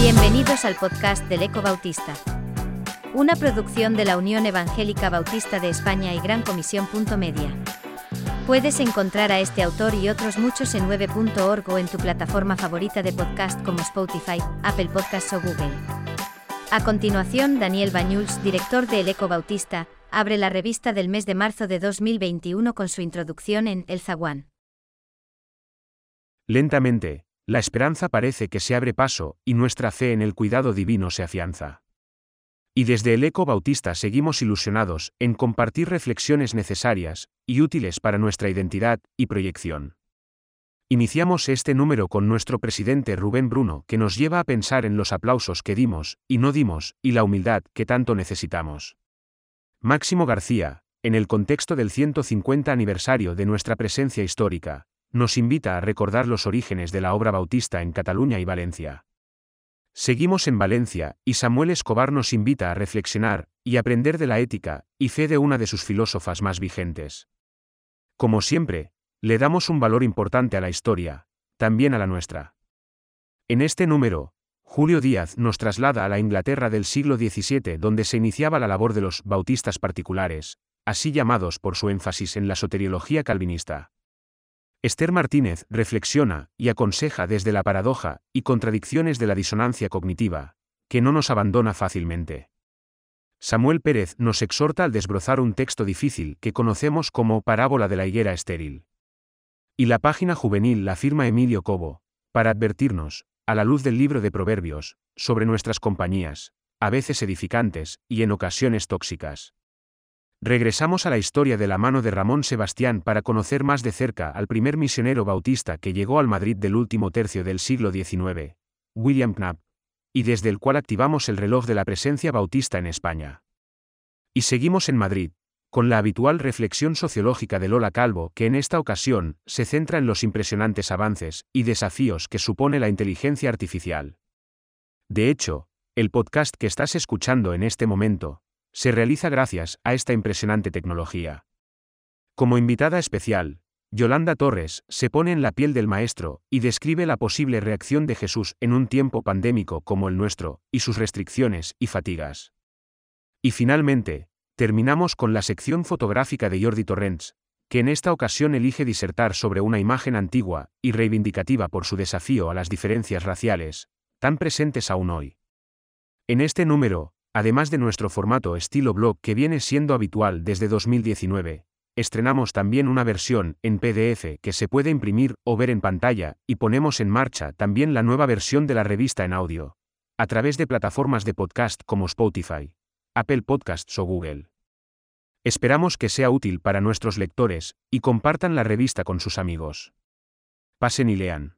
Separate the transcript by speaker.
Speaker 1: Bienvenidos al podcast del Eco Bautista. Una producción de la Unión Evangélica Bautista de España y Gran Comisión. Media. Puedes encontrar a este autor y otros muchos en 9.org o en tu plataforma favorita de podcast como Spotify, Apple Podcasts o Google. A continuación, Daniel Bañuls, director de El Eco Bautista, abre la revista del mes de marzo de 2021 con su introducción en El Zaguán.
Speaker 2: Lentamente, la esperanza parece que se abre paso, y nuestra fe en el cuidado divino se afianza. Y desde el Eco Bautista seguimos ilusionados en compartir reflexiones necesarias y útiles para nuestra identidad y proyección. Iniciamos este número con nuestro presidente Rubén Bruno, que nos lleva a pensar en los aplausos que dimos y no dimos, y la humildad que tanto necesitamos. Máximo García, en el contexto del 150 aniversario de nuestra presencia histórica, nos invita a recordar los orígenes de la obra bautista en Cataluña y Valencia. Seguimos en Valencia, y Samuel Escobar nos invita a reflexionar y aprender de la ética y fe de una de sus filósofas más vigentes. Como siempre, le damos un valor importante a la historia, también a la nuestra. En este número, Julio Díaz nos traslada a la Inglaterra del siglo XVII donde se iniciaba la labor de los bautistas particulares, así llamados por su énfasis en la soteriología calvinista. Esther Martínez reflexiona y aconseja desde la paradoja y contradicciones de la disonancia cognitiva, que no nos abandona fácilmente. Samuel Pérez nos exhorta al desbrozar un texto difícil que conocemos como Parábola de la higuera estéril. Y la página juvenil la firma Emilio Cobo, para advertirnos, a la luz del libro de Proverbios, sobre nuestras compañías, a veces edificantes y en ocasiones tóxicas. Regresamos a la historia de la mano de Ramón Sebastián para conocer más de cerca al primer misionero bautista que llegó al Madrid del último tercio del siglo XIX, William Knapp, y desde el cual activamos el reloj de la presencia bautista en España. Y seguimos en Madrid, con la habitual reflexión sociológica de Lola Calvo, que en esta ocasión se centra en los impresionantes avances y desafíos que supone la inteligencia artificial. De hecho, el podcast que estás escuchando en este momento, se realiza gracias a esta impresionante tecnología. Como invitada especial, Yolanda Torres se pone en la piel del maestro y describe la posible reacción de Jesús en un tiempo pandémico como el nuestro, y sus restricciones y fatigas. Y finalmente, Terminamos con la sección fotográfica de Jordi Torrents, que en esta ocasión elige disertar sobre una imagen antigua y reivindicativa por su desafío a las diferencias raciales, tan presentes aún hoy. En este número, además de nuestro formato estilo blog que viene siendo habitual desde 2019, estrenamos también una versión en PDF que se puede imprimir o ver en pantalla, y ponemos en marcha también la nueva versión de la revista en audio, a través de plataformas de podcast como Spotify. Apple Podcasts o Google. Esperamos que sea útil para nuestros lectores, y compartan la revista con sus amigos. Pasen y lean.